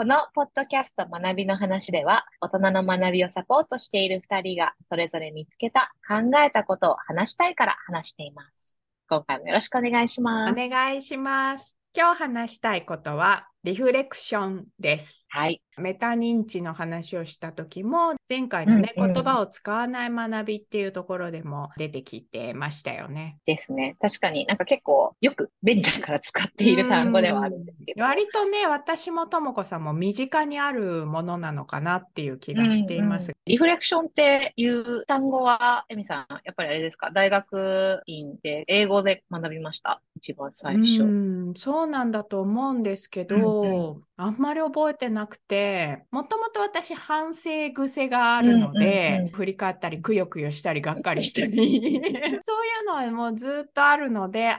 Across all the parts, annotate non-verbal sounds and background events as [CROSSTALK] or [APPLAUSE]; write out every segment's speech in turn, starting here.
このポッドキャスト学びの話では、大人の学びをサポートしている2人が、それぞれ見つけた、考えたことを話したいから話しています。今回もよろしくお願いします。お願いします。今日話したいことは、リフレクションです。はい。メタ認知の話をした時も、前回のね、うんうん、言葉を使わない学びっていうところでも出てきてましたよね。ですね。確かになんか結構よく便利だから使っている単語ではあるんですけど。割とね、私もともこさんも身近にあるものなのかなっていう気がしています。うんうん、リフレクションっていう単語は、エミさん、やっぱりあれですか、大学院で英語で学びました？一番最初。うん、そうなんだと思うんですけど、うんうんあんまり覚えてなくて、もともと私反省癖があるので、うんうんうん、振り返ったりくよくよしたりがっかりしたり、[LAUGHS] そういうのはもうずっとあるので、あんま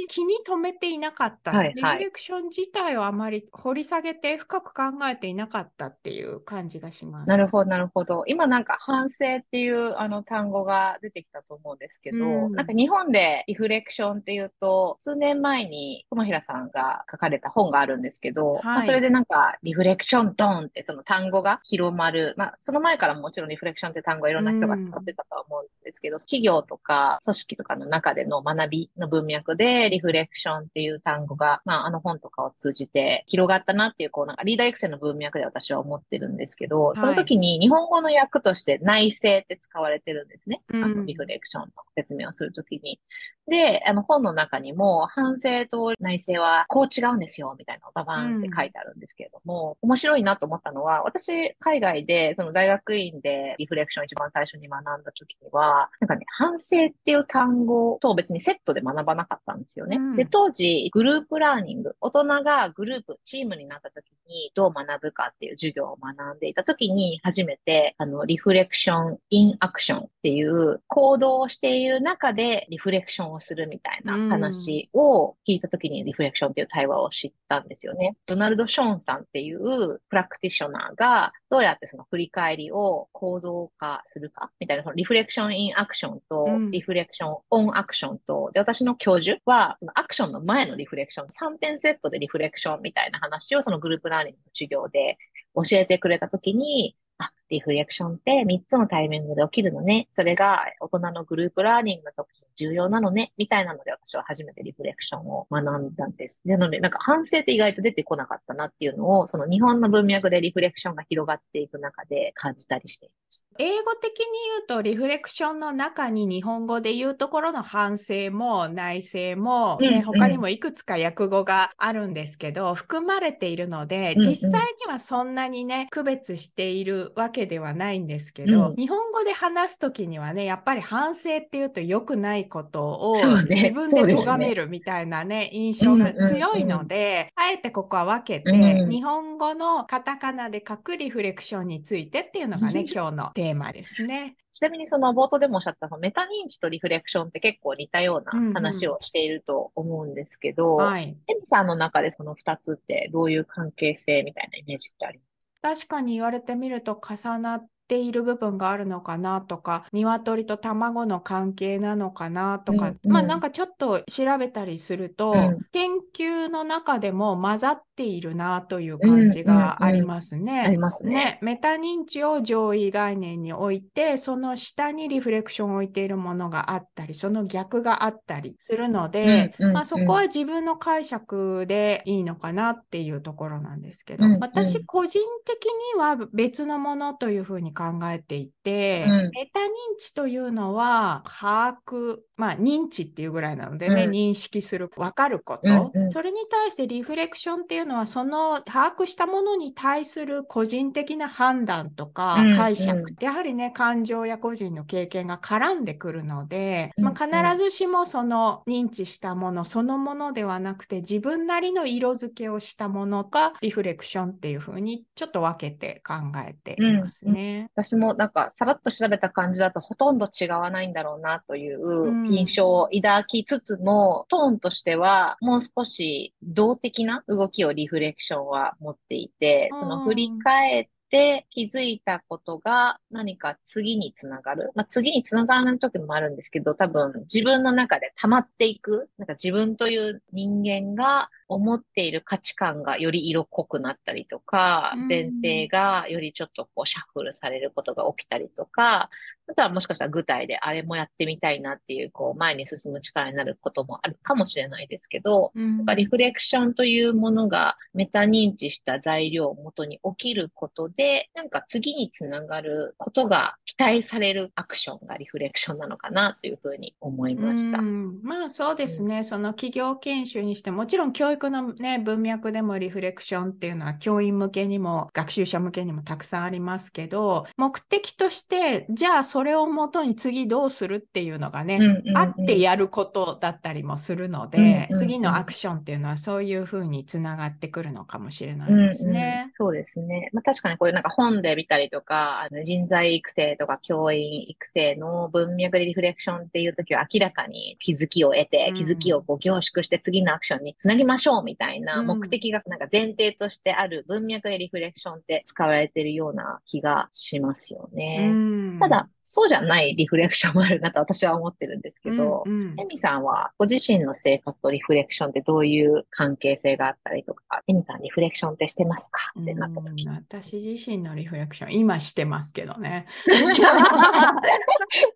り気に留めていなかった。はいはい、リフレクション自体をあまり掘り下げて深く考えていなかったっていう感じがします。なるほど、なるほど。今なんか反省っていうあの単語が出てきたと思うんですけど、うん、なんか日本でリフレクションっていうと、数年前に友平さんが書かれた本があるんですけど、はいまあ、それでなんか、リフレクションドンってその単語が広まる。まあ、その前からもちろんリフレクションって単語いろんな人が使ってたとは思うんですけど、企業とか組織とかの中での学びの文脈で、リフレクションっていう単語が、まあ、あの本とかを通じて広がったなっていう、こう、なんかリーダー育成の文脈で私は思ってるんですけど、その時に日本語の訳として内政って使われてるんですね。あの、リフレクションの説明をするときに。で、あの本の中にも、反省と内政はこう違うんですよ、みたいなのがババーンって書いてあるんですけれども、面白いなと思ったのは、私、海外で、その大学院でリフレクション一番最初に学んだ時には、なんかね、反省っていう単語と別にセットで学ばなかったんですよね。うん、で、当時、グループラーニング、大人がグループ、チームになった時にどう学ぶかっていう授業を学んでいた時に、初めて、あの、リフレクション、インアクションっていう行動をしている中でリフレクションをするみたいな話を聞いた時にリフレクションっていう対話を知ったんですよね。ドナルド・ショーンさんっていうプラクティショナーがどうやってその振り返りを構造化するかみたいな、そのリフレクション・イン・アクションと、リフレクション・オン・アクションと、で、私の教授は、そのアクションの前のリフレクション、3点セットでリフレクションみたいな話をそのグループラーニングの授業で教えてくれたときに、あ、リフレクションって3つのタイミングで起きるのね。それが大人のグループラーニングの時に重要なのね。みたいなので私は初めてリフレクションを学んだんです。なので、なんか反省って意外と出てこなかったなっていうのを、その日本の文脈でリフレクションが広がっていく中で感じたりしていました。英語的に言うと、リフレクションの中に日本語で言うところの反省も内省も、ね、うんうん、他にもいくつか訳語があるんですけど、含まれているので、実際にはそんなにね、区別しているわけではないんですけど、うん、日本語で話すときにはね、やっぱり反省っていうと良くないことを自分で咎めるみたいなね、ね印象が強いので、あえてここは分けて、うん、日本語のカタカナで書くリフレクションについてっていうのがね、今日のテーマですね。ちなみにその冒頭でもおっしゃったメタ認知とリフレクションって結構似たような話をしていると思うんですけど、うんうんはい、エミさんの中でその2つってどういう関係性みたいなイメージってあります確かに言われてみると重なっている部分があるのかなとか、鶏と卵の関係なのかなとか、うんうん、まあなんかちょっと調べたりすると、うん、研究の中でも混ざっているなという感じがありますね。ありますね。メタ認知を上位概念に置いて、その下にリフレクションを置いているものがあったり、その逆があったりするので、うんうんうん、まあそこは自分の解釈でいいのかなっていうところなんですけど、うんうん、私個人的には別のものというふうに考えていて、うん、メタ認知というのは把握、まあ認知っていうぐらいなのでね、うん、認識する、分かること、うんうん、それに対してリフレクションっていうのはその把握したものに対する個人的な判断とか解釈、うん。うん、やはりね、感情や個人の経験が絡んでくるので、まあ、必ずしもその認知したものそのものではなくて自分なりの色付けをしたものがリフレクションっていうふうにちょっと分けて考えていますね。私もなんかさらっと調べた感じだとほとんど違わないんだろうなという印象を抱きつつも、トーンとしてはもう少し動的な動きをリフレクションは持っていて、その振り返っで気づいたことが何か次につながる。まあ、次につながらない時もあるんですけど、多分自分の中で溜まっていく。なんか自分という人間が思っている価値観がより色濃くなったりとか、前提がよりちょっとこうシャッフルされることが起きたりとか、あとはもしかしたら具体であれもやってみたいなっていう、こう前に進む力になることもあるかもしれないですけど、うん、リフレクションというものがメタ認知した材料をもとに起きることで、なんか次につながることが期待されるアクションがリフレクションなのかなというふうに思いました。まあそうですね、うん、その企業研修にしてもちろん教育のね、文脈でもリフレクションっていうのは教員向けにも学習者向けにもたくさんありますけど、目的として、じゃあそれをもとに次どうするっていうのがね、うんうんうん、あってやることだったりもするので、うんうんうん、次のアクションっていうのはそういうふうにつながってくるのかもしれないですね。うんうん、そうですね。まあ、確かにこういうなんか本で見たりとか、あの人材育成とか教員育成の文脈でリフレクションっていう時は明らかに気づきを得て、気づきをこう凝縮して次のアクションにつなぎましょうみたいな目的がなんか前提としてある文脈でリフレクションって使われてるような気がしますよね。ただ、そうじゃないリフレクションもあるなと私は思ってるんですけど、うんうん、エミさんはご自身の生活とリフレクションってどういう関係性があったりとか、エミさんリフレクションってしてますかってなった時。私自身のリフレクション、今してますけどね。[LAUGHS]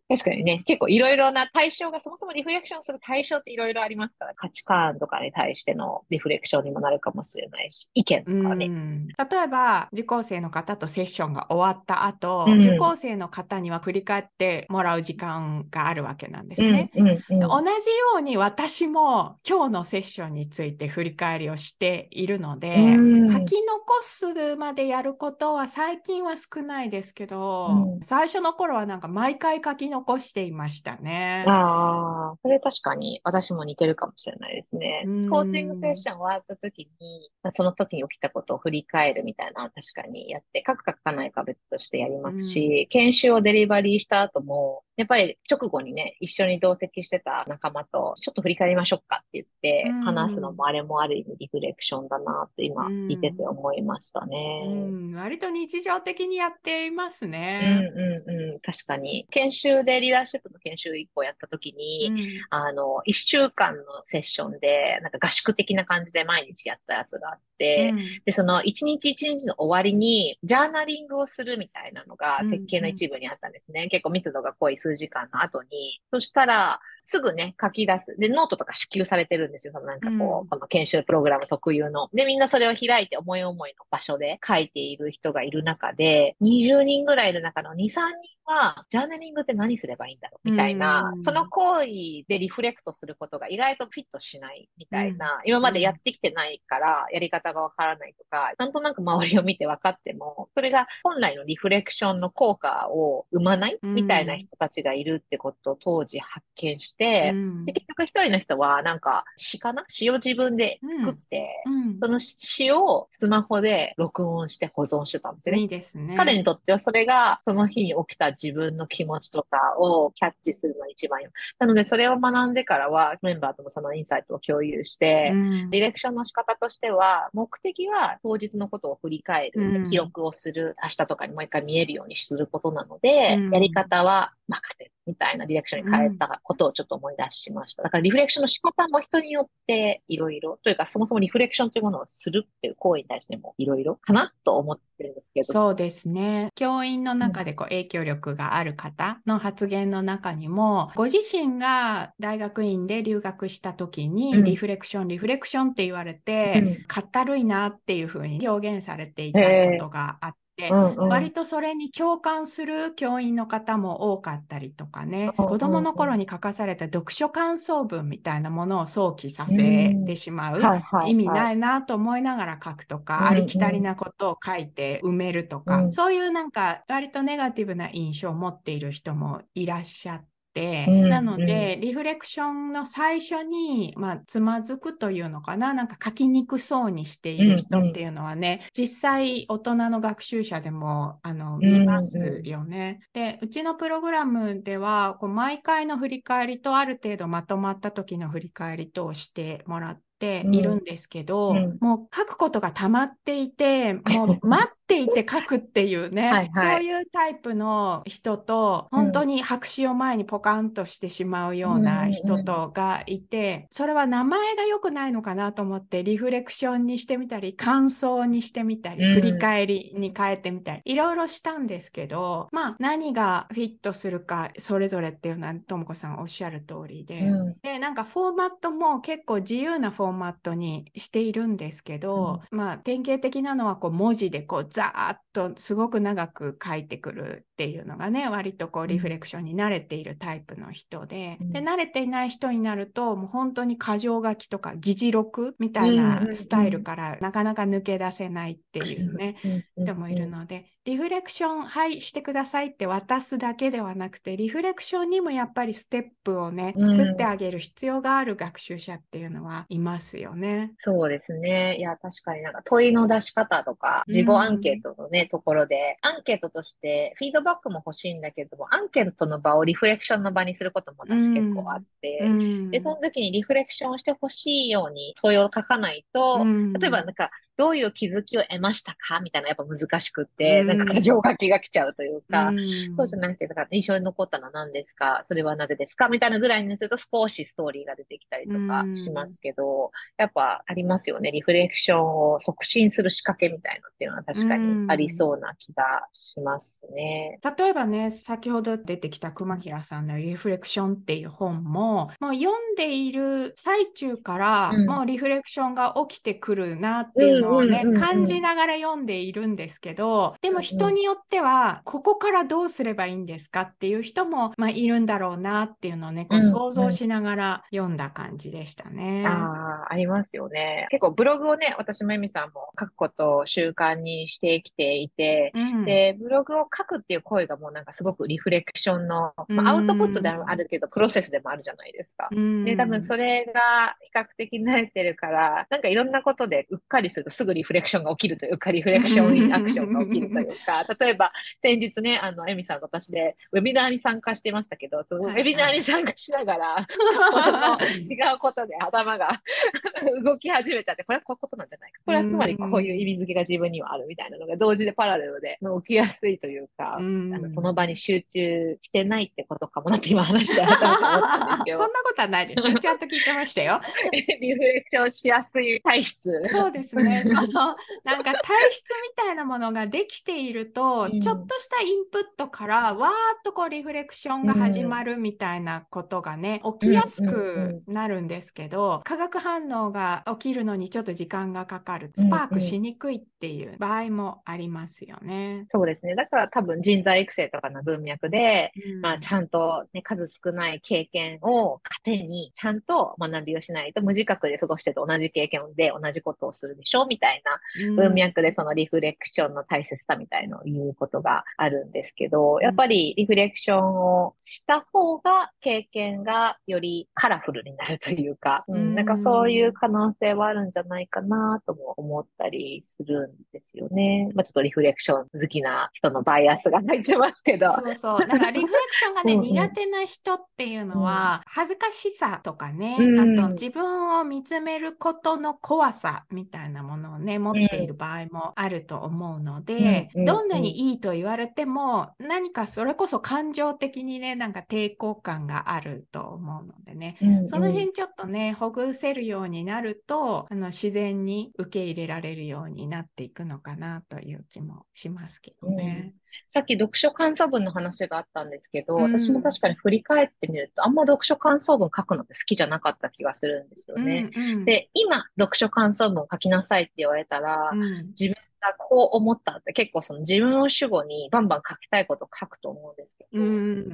確かにね、結構いろいろな対象が、そもそもリフレクションする対象っていろいろありますから、価値観とかに対してのリフレクションにもなるかもしれないし、意見とかね。例えば、受講生の方とセッションが終わった後、うん、受講生の方には振り返ってもらう時間があるわけなんですね。うんうんうん、同じように私も今日のセッションについて振り返りをしているので、うん、書き残すまでやることは最近は少ないですけど、うん、最初の頃はなんか毎回書き残していましたね。ああ、それ確かに私も似てるかもしれないですね。コーチングセッション終わった時に、その時に起きたことを振り返るみたいな確かにやって、書くか書かないか別としてやりますし、研修をデリバリーした後も、やっぱり直後にね、一緒に同席してた仲間と、ちょっと振り返りましょうかって言って、話すのもあれもある意味リフレクションだなって今聞いてて思いましたね。うん、割と日常的にやっていますね。うんうんうん、確かに。研修でリーダーシップの研修一個やった時に、うん、あの、一週間のセッションで、なんか合宿的な感じで毎日やったやつがあって、うん、で、その一日一日の終わりに、ジャーナリングをするみたいなのが設計の一部にあったんですね。結構密度が濃い数時間の後に。そしたら、すぐね、書き出す。で、ノートとか支給されてるんですよ。そのなんかこう、うん、この研修プログラム特有の。で、みんなそれを開いて思い思いの場所で書いている人がいる中で、20人ぐらいいる中の2、3人は、ジャーナリングって何すればいいんだろう？みたいな、うん、その行為でリフレクトすることが意外とフィットしないみたいな、うん、今までやってきてないからやり方がわからないとか、なんとなく周りを見て分かっても、それが本来のリフレクションの効果を生まない？みたいな人たちがいるってことを当時発見して、で結局一人の人はなんか詩かな？詩を自分で作って、うん、その詩をスマホで録音して保存してたんですよね。いいですね。彼にとってはそれがその日に起きた自分の気持ちとかをキャッチするのが一番いい。なのでそれを学んでからはメンバーともそのインサイトを共有して、うん、ディレクションの仕方としては目的は当日のことを振り返る、うん、記録をする、明日とかにもう一回見えるようにすることなので、やり方は任せるみたいなディレクションに変えたことをちょっと思い出しました。だからリフレクションの仕方も人によっていろいろ、というかそもそもリフレクションというものをするっていう行為に対してもいろいろかなと思ってるんですけど。そうですね。教員の中でこう影響力がある方の発言の中にも、ご自身が大学院で留学した時に、リフレクション、うん、リフレクションって言われて、うん、かったるいなっていうふうに表現されていたことがあって、うんうん、割とそれに共感する教員の方も多かったりとかね、うんうん、子どもの頃に書かされた読書感想文みたいなものを想起させてしまう、うんはいはいはい、意味ないなと思いながら書くとか、うんうん、ありきたりなことを書いて埋めるとか、うん、そういうなんか割とネガティブな印象を持っている人もいらっしゃって。、うん、なので、リフレクションの最初に、まあ、つまずくというのかな、なんか書きにくそうにしている人っていうのはね、うんうん、実際大人の学習者でもあの見ますよね。うんうん、で、うちのプログラムでは、こう毎回の振り返りとある程度まとまった時の振り返りとしてもらって、ているんですけど、うん、もう書くことが溜まっていて、もう待 [LAUGHS] っっていて書くっていうね、はいはい、そういうタイプの人と、本当に白紙を前にポカンとしてしまうような人とがいて、それは名前が良くないのかなと思って、リフレクションにしてみたり、感想にしてみたり、振り返りに変えてみたり、いろいろしたんですけど、まあ何がフィットするか、それぞれっていうのは、ともこさんおっしゃる通りで、うん、で、なんかフォーマットも結構自由なフォーマットにしているんですけど、うん、まあ典型的なのはこう文字でこうザーッとすごく長く書いてくるっていうのがね、割とこうリフレクションに慣れているタイプの人で、うん、で、慣れていない人になると、もう本当に箇条書きとか議事録みたいなスタイルからなかなか抜け出せないっていうね、人もいるので、リフレクション、はい、してくださいって渡すだけではなくて、リフレクションにもやっぱりステップをね、作ってあげる必要がある学習者っていうのはいますよね。そうですね。いや、確かになんか問いの出し方とか、自己アンケートのね、ところで、アンケートとしてフィードバックも欲しいんだけども、アンケートの場をリフレクションの場にすることも私結構あって、で、その時にリフレクションをしてほしいように問いを書かないと、例えばなんか、どういう気づきを得ましたか？みたいなやっぱ難しくって、うん、なんか過剰書きが来ちゃうというか、うん、そうじゃなくて、だから印象に残ったのは何ですか？それはなぜですか？みたいなぐらいにすると少しストーリーが出てきたりとかしますけど、うん、やっぱありますよね。リフレクションを促進する仕掛けみたいなっていうのは確かにありそうな気がしますね。例えばね、先ほど出てきた熊平さんのリフレクションっていう本も、もう読んでいる最中から、もうリフレクションが起きてくるなっていうのをね、うんうんうんうん、感じながら読んでいるんですけど、でも人によっては、ここからどうすればいいんですかっていう人も、まあ、いるんだろうなっていうのをね、こう想像しながら読んだ感じでしたね。うんうん、ああ、ありますよね。結構ブログをね、私もエミさんも書くことを習慣にしてきていて、うん、で、ブログを書くっていう声がもうなんかすごくリフレクションの、まあ、アウトプットでもあるけど、プロセスでもあるじゃないですか。で、多分それが比較的慣れてるから、なんかいろんなことでうっかりするとすぐリフレクションが起きるというか、リフレクションアクションが起きるというか、[LAUGHS] 例えば、先日ね、あの、エミさんと私で、ウェビナーに参加してましたけど、そのウェビナーに参加しながら、違うことで頭が [LAUGHS] 動き始めちゃって、これはこういうことなんじゃないか。これはつまりこういう意味付けが自分にはあるみたいなのが同時でパラレルで起きやすいというか、あのその場に集中してないってことかもなって今話してた。そんなことはないです。ちゃんと聞いてましたよ。[LAUGHS] リフレクションしやすい体質。そうですね。その、なんか体質みたいなものができていると、うん、ちょっとしたインプットからわーっとこうリフレクションが始まるみたいなことがね、うん、起きやすくなるんですけど、化学反応が起きるのにちょっと時間がかかる、スパークしにくいっていう場合もありますよね。そうですね。だから多分人材育成とかの文脈で、まあちゃんと、ね、数少ない経験を糧にちゃんと学びをしないと無自覚で過ごしてと同じ経験で同じことをするでしょうみたいな文脈でそのリフレクションの大切さみたいのを言うことがあるんですけど、やっぱりリフレクションをした方が経験がよりカラフルになるというか、うん、なんかそういう可能性はあるんじゃないかなとも思ったりするんですよね。まあちょっとリフレクション好きな人のバイアスが入ってますけど。そうそう。だからリフレクションがね、うんうん、苦手な人っていうのは、恥ずかしさとかね、うん、あと自分を見つめることの怖さみたいなものをね、持っている場合もあると思うので、うん、どんなにいいと言われても、何かそれこそ感情的にね、なんか抵抗感があると思うのでね、うんうん、その辺ちょっとね、ほぐせるようになると、あの自然に受け入れられるようになっていくのかなという気もしますけどね。うんさっき読書感想文の話があったんですけど、うん、私も確かに振り返ってみると、あんま読書感想文書くのって好きじゃなかった気がするんですよね。うんうん、で、今、読書感想文を書きなさいって言われたら、うん、自分がこう思ったって結構その自分を主語にバンバン書きたいことを書くと思うんですけど、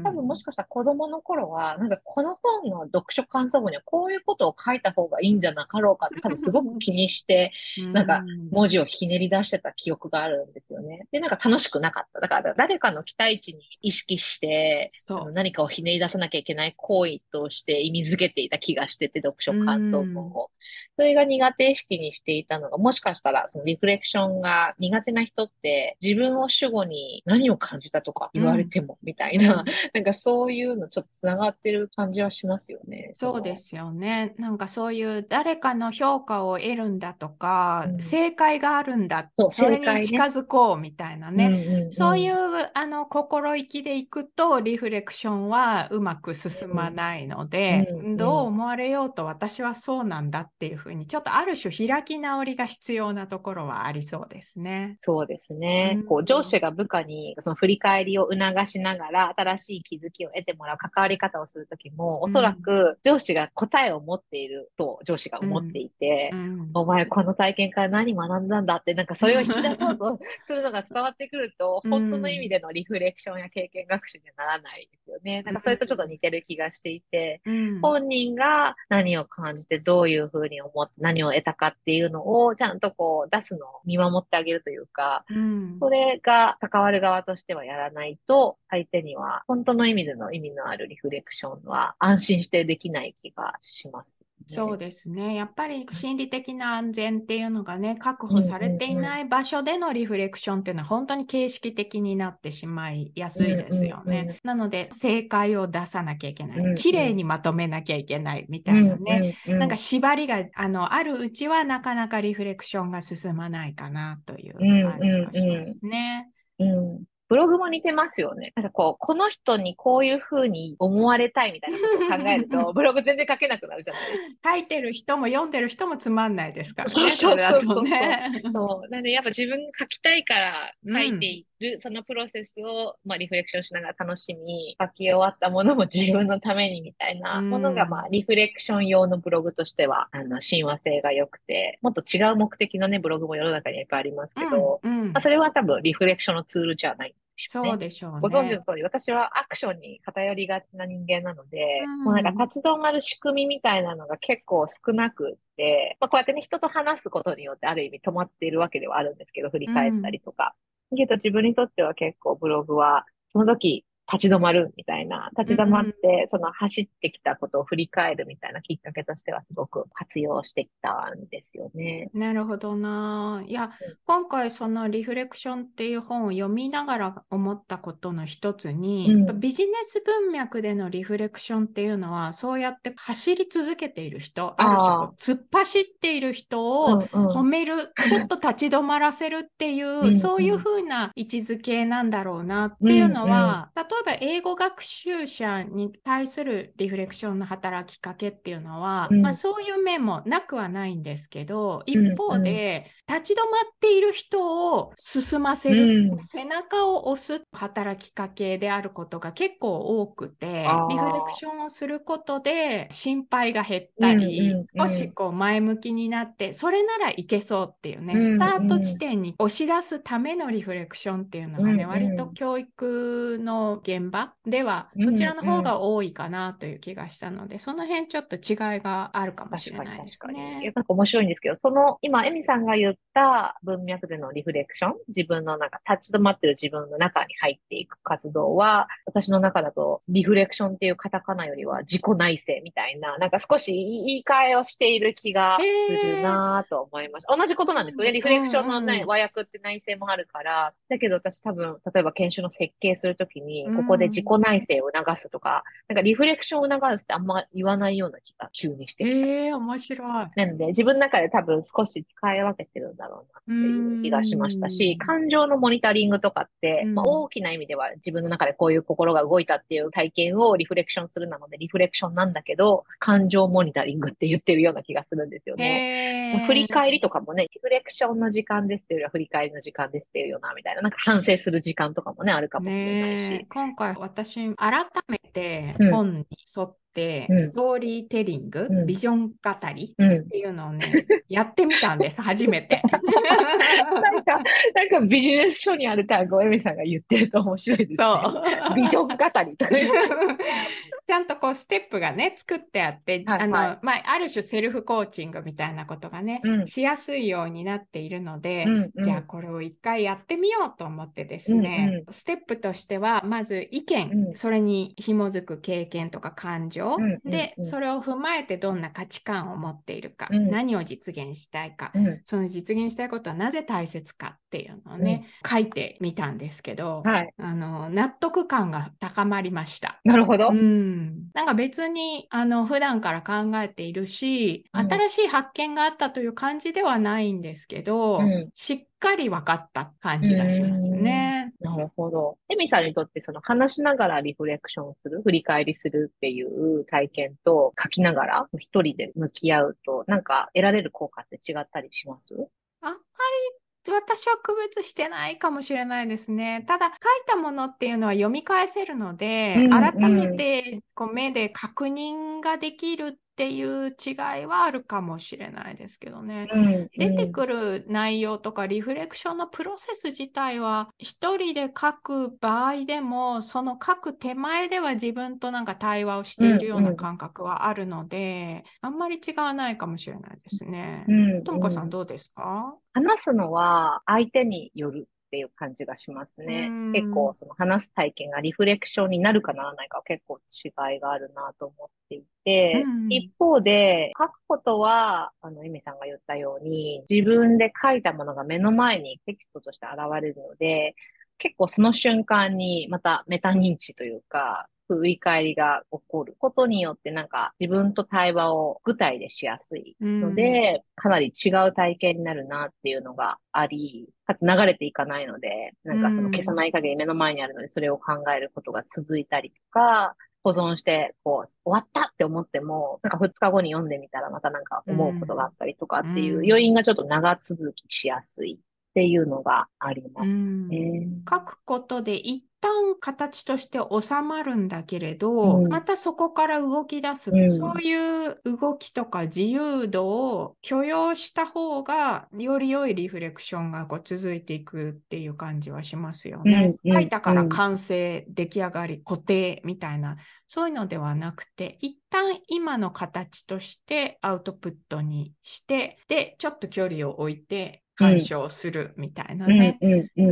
多分もしかしたら子供の頃は、なんかこの本の読書感想文にはこういうことを書いた方がいいんじゃなかろうかって多分すごく気にして、なんか文字をひねり出してた記憶があるんですよね。で、なんか楽しくなかった。だから誰かの期待値に意識して、何かをひねり出さなきゃいけない行為として意味づけていた気がしてて、読書感想文を。それが苦手意識にしていたのが、もしかしたらそのリフレクションがが苦手な人って自分を主語に何を感じたとか言われてもみたいな、うん、[LAUGHS] なんかそういうのちょっとつながってる感じはしますよね。そうですよね。なんかそういう誰かの評価を得るんだとか、うん、正解があるんだそそれに近づこうみたいなね、ねうんうんうん、そういうあの心意気でいくとリフレクションはうまく進まないので、うんうんうん、どう思われようと私はそうなんだっていうふうにちょっとある種開き直りが必要なところはありそうですね。そうですね。うん、こう上司が部下にその振り返りを促しながら新しい気づきを得てもらう関わり方をするときも、おそらく上司が答えを持っていると上司が思っていて、うん。うん、お前この体験から何学んだんだって、なんかそれを引き出そうと [LAUGHS] するのが伝わってくると、本当の意味でのリフレクションや経験学習にはならないですよね。なんかそれとちょっと似てる気がしていて、本人が何を感じてどういうふうに思って何を得たかっていうのをちゃんとこう出すのを見守ってあげるというか、それが関わる側としてはやらないと、相手には本当の意味での意味のあるリフレクションは安心してできない気がします。そうですね。やっぱり心理的な安全っていうのがね、確保されていない場所でのリフレクションっていうのは本当に形式的になってしまいやすいですよね。なので、正解を出さなきゃいけない。綺麗にまとめなきゃいけないみたいなね。なんか縛りがあのあるうちはなかなかリフレクションが進まないかなという感じはしますね。うんブログも似てますよね。なんかこう、この人にこういうふうに思われたいみたいなことを考えると、[LAUGHS] ブログ全然書けなくなるじゃないですか。書いてる人も読んでる人もつまんないですからね。そうそうそうそう。ね、そう。なんでやっぱ自分が書きたいから書いている、うん、そのプロセスを、まあ、リフレクションしながら楽しみ、書き終わったものも自分のためにみたいなものが、まあ、リフレクション用のブログとしては、あの、親和性が良くて、もっと違う目的のね、ブログも世の中にいっぱいありますけど、うんうん、まあ、それは多分リフレクションのツールじゃないそうでしょうね。ご存知の通り、私はアクションに偏りがちな人間なので、うん、もうなんか立ち止まる仕組みみたいなのが結構少なくって、まあ、こうやってね、人と話すことによってある意味止まっているわけではあるんですけど、振り返ったりとか。けど自分にとっては結構ブログは、その時立ち止まるみたいな、立ち止まって、その走ってきたことを振り返るみたいなきっかけとしてはすごく活用してきたんですよね。なるほどな。いや、今回そのリフレクションっていう本を読みながら思ったことの一つに、うん、ビジネス文脈でのリフレクションっていうのは、そうやって走り続けている人、ある種突っ走っている人を止める、うん。うん、ちょっと立ち止まらせるっていう、うんうん、そういうふうな位置づけなんだろうなっていうのは、うんうん、例ええば英語学習者に対するリフレクションの働きかけっていうのは、うん、まあ、そういう面もなくはないんですけど一方で、うん。うん、立ち止まっている人を進ませる、うん、背中を押す働きかけであることが結構多くてリフレクションをすることで心配が減ったり、うんうんうん、少しこう前向きになってそれならいけそうっていうね、スタート地点に押し出すためのリフレクションっていうのがね、うんうん、割と教育の現場ではそちらの方が多いかなという気がしたので、うんうん、その辺ちょっと違いがあるかもしれないですね。なんか面白いんですけど、その今、エミさんが言った文脈でのリフレクション、自分のなんか立ち止まってる自分の中に入っていく活動は、私の中だとリフレクションっていうカタカナよりは自己内省みたいな、なんか少し言い換えをしている気がするなと思いました。同じことなんですけどね、リフレクションの、ね、和訳って内省もあるから、だけど私多分、例えば研修の設計するときに、ここで自己内省を促すとか、なんかリフレクションを促すってあんま言わないような気が急にしてええー、面白い。なので、自分の中で多分少し使い分けてるんだろうなっていう気がしましたし、感情のモニタリングとかって、まあ、大きな意味では自分の中でこういう心が動いたっていう体験をリフレクションするなので、リフレクションなんだけど、感情モニタリングって言ってるような気がするんですよね。振り返りとかもね、リフレクションの時間ですっていうよりは振り返りの時間ですっていうようなみたいな、なんか反省する時間とかもね、あるかもしれないし。今回私、改めて本に沿って、うん、ストーリーテリング、うん、ビジョン語りっていうのをね、[LAUGHS] やってみたんです、初めて。[LAUGHS] なんか、なんかビジネス書にある単語、エミさんが言ってると面白いですね。そう。[LAUGHS] ビジョン語りとか。ちゃんとこうステップがね作ってあって、はいはい、あのまあ、ある種セルフコーチングみたいなことがね、うん、しやすいようになっているので、うんうん、じゃあこれを一回やってみようと思ってですね、うんうん、ステップとしてはまず意見、うん、それに紐づく経験とか感情、うんうんうん、でそれを踏まえてどんな価値観を持っているか、何を実現したいか、その実現したいことはなぜ大切かっていうのをね、書いてみたんですけど、はい、あの納得感が高まりました。なるほど。うん、なんか別にあの普段から考えているし、新しい発見があったという感じではないんですけど、うん、しっかり分かった感じがしますね。なるほど。エミさんにとってその話しながらリフレクションする、振り返りするっていう体験と書きながら一人で向き合うと、なんか得られる効果って違ったりします？あんまり私は区別してないかもしれないですね。ただ書いたものっていうのは読み返せるので、うんうん、改めてこう目で確認ができるっていう違いはあるかもしれないですけどね、うんうん、出てくる内容とかリフレクションのプロセス自体は一人で書く場合でもその書く手前では自分となんか対話をしているような感覚はあるので、うんうん、あんまり違わないかもしれないですね。ともこさんどうですか？話すのは相手によるっていう感じがしますね。結構その話す体験がリフレクションになるかならないか結構違いがあるなと思っていて、一方で書くことは、あの、エミさんが言ったように自分で書いたものが目の前にテキストとして現れるので、結構その瞬間にまたメタ認知というか、振り返りが起こることによってなんか自分と対話を具体でしやすいので、うん、かなり違う体験になるなっていうのがあり、かつ流れていかないので、なんかその消さない限り目の前にあるのでそれを考えることが続いたりとか、保存して、こう、終わったって思っても、なんか2日後に読んでみたらまたなんか思うことがあったりとかっていう余韻がちょっと長続きしやすいっていうのがありますね。書くことで一旦形として収まるんだけれど、うん、またそこから動き出す、うん、そういう動きとか自由度を許容した方がより良いリフレクションがこう続いていくっていう感じはしますよね。うん、書いたから完成、出来上がり固定みたいな。そういうのではなくて一旦今の形としてアウトプットにしてでちょっと距離を置いて鑑賞するみたいなね、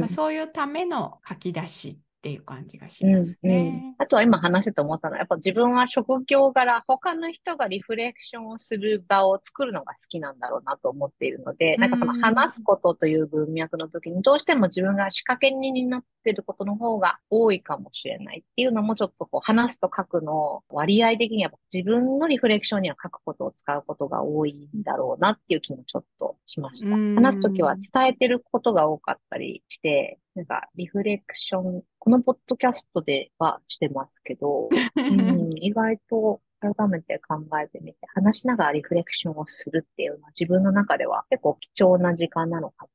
そういうための書き出しっていう感じがしますね。うんうん、あとは今話してて思ったのは、やっぱ自分は職業柄、他の人がリフレクションをする場を作るのが好きなんだろうなと思っているので、なんかその話すことという文脈の時に、どうしても自分が仕掛け人になってることの方が多いかもしれないっていうのもちょっとこう話すと書くの割合的には自分のリフレクションには書くことを使うことが多いんだろうなっていう気もちょっとしました。話すときは伝えてることが多かったりして、なんかリフレクション、このポッドキャストではしてますけど、[LAUGHS] うん、意外と改めて考えてみて、話しながらリフレクションをするっていうのは自分の中では結構貴重な時間なのか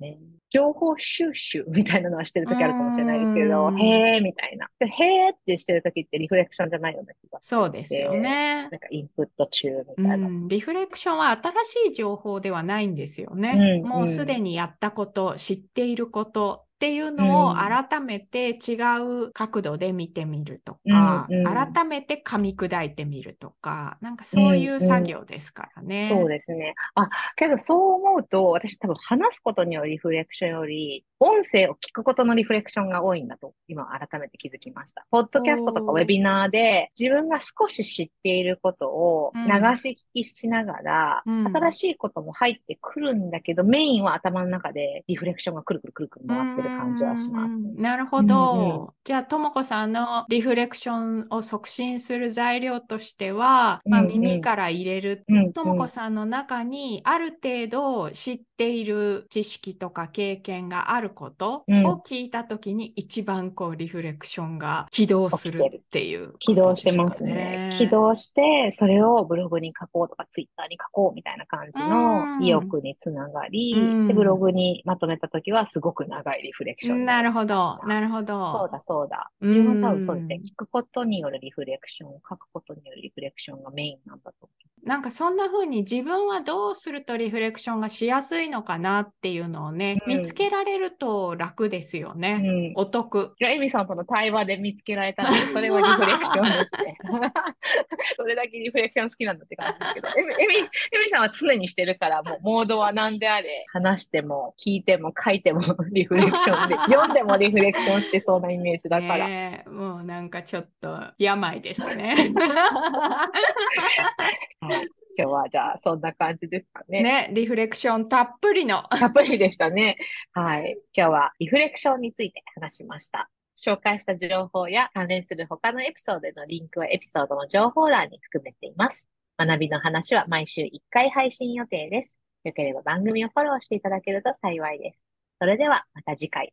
ね。情報収集みたいなのはしてるときあるかもしれないですけど、へーみたいな。へーってしてるときってリフレクションじゃないような気がそうですよね。なんかインプット中みたいな。リフレクションは新しい情報ではないんですよね。うん、もうすでにやったこと、知っていることっていうのを改めて違う角度で見てみるとか、うんうん、改めて噛み砕いてみるとか、なんかそういう作業ですからね。うんうん、そうですね。あ、けどそう思うと、私多分話すことによるリフレクションより、音声を聞くことのリフレクションが多いんだと、今改めて気づきました。ポッドキャストとかウェビナーで、自分が少し知っていることを流し聞きしながら、うん、新しいことも入ってくるんだけど、メインは頭の中でリフレクションがくるくるくるくる回ってる感じはします。なるほど。じゃあ、ともこさんのリフレクションを促進する材料としては、まあ、耳から入れる。ともこさんの中にある程度知っている知識とか経験があることを聞いたときに一番こうリフレクションが起動するっていう、ね、起動してますね。起動して、それをブログに書こうとかツイッターに書こうみたいな感じの意欲につながり、でブログにまとめたときはすごく長いリフレクション。なるほど、なるほど。そうだそうだ。自分は多分そうですね。聞くことによるリフレクション、書くことによるリフレクションがメインなんだと思う。なんかそんな風に自分はどうするとリフレクションがしやすいのかなっていうのをね、うん、見つけられると楽ですよね。うん、お得。エミさんとの対話で見つけられたので、それはリフレクションですね。[LAUGHS] それだけリフレクション好きなんだって感じですけど、エミエミエミさんは常にしてるから、もうモードは何であれ、話しても聞いても書いてもリフレクションで、[LAUGHS] 読んでもリフレクションしてそうなイメージだから。ね、もうなんかちょっと病ですね。[LAUGHS] 今日はじゃあそんな感じですかね。ね、リフレクションたっぷりの。たっぷりでしたね。はい。今日はリフレクションについて話しました。紹介した情報や関連する他のエピソードのリンクはエピソードの情報欄に含めています。学びの話は毎週1回配信予定です。よければ番組をフォローしていただけると幸いです。それではまた次回。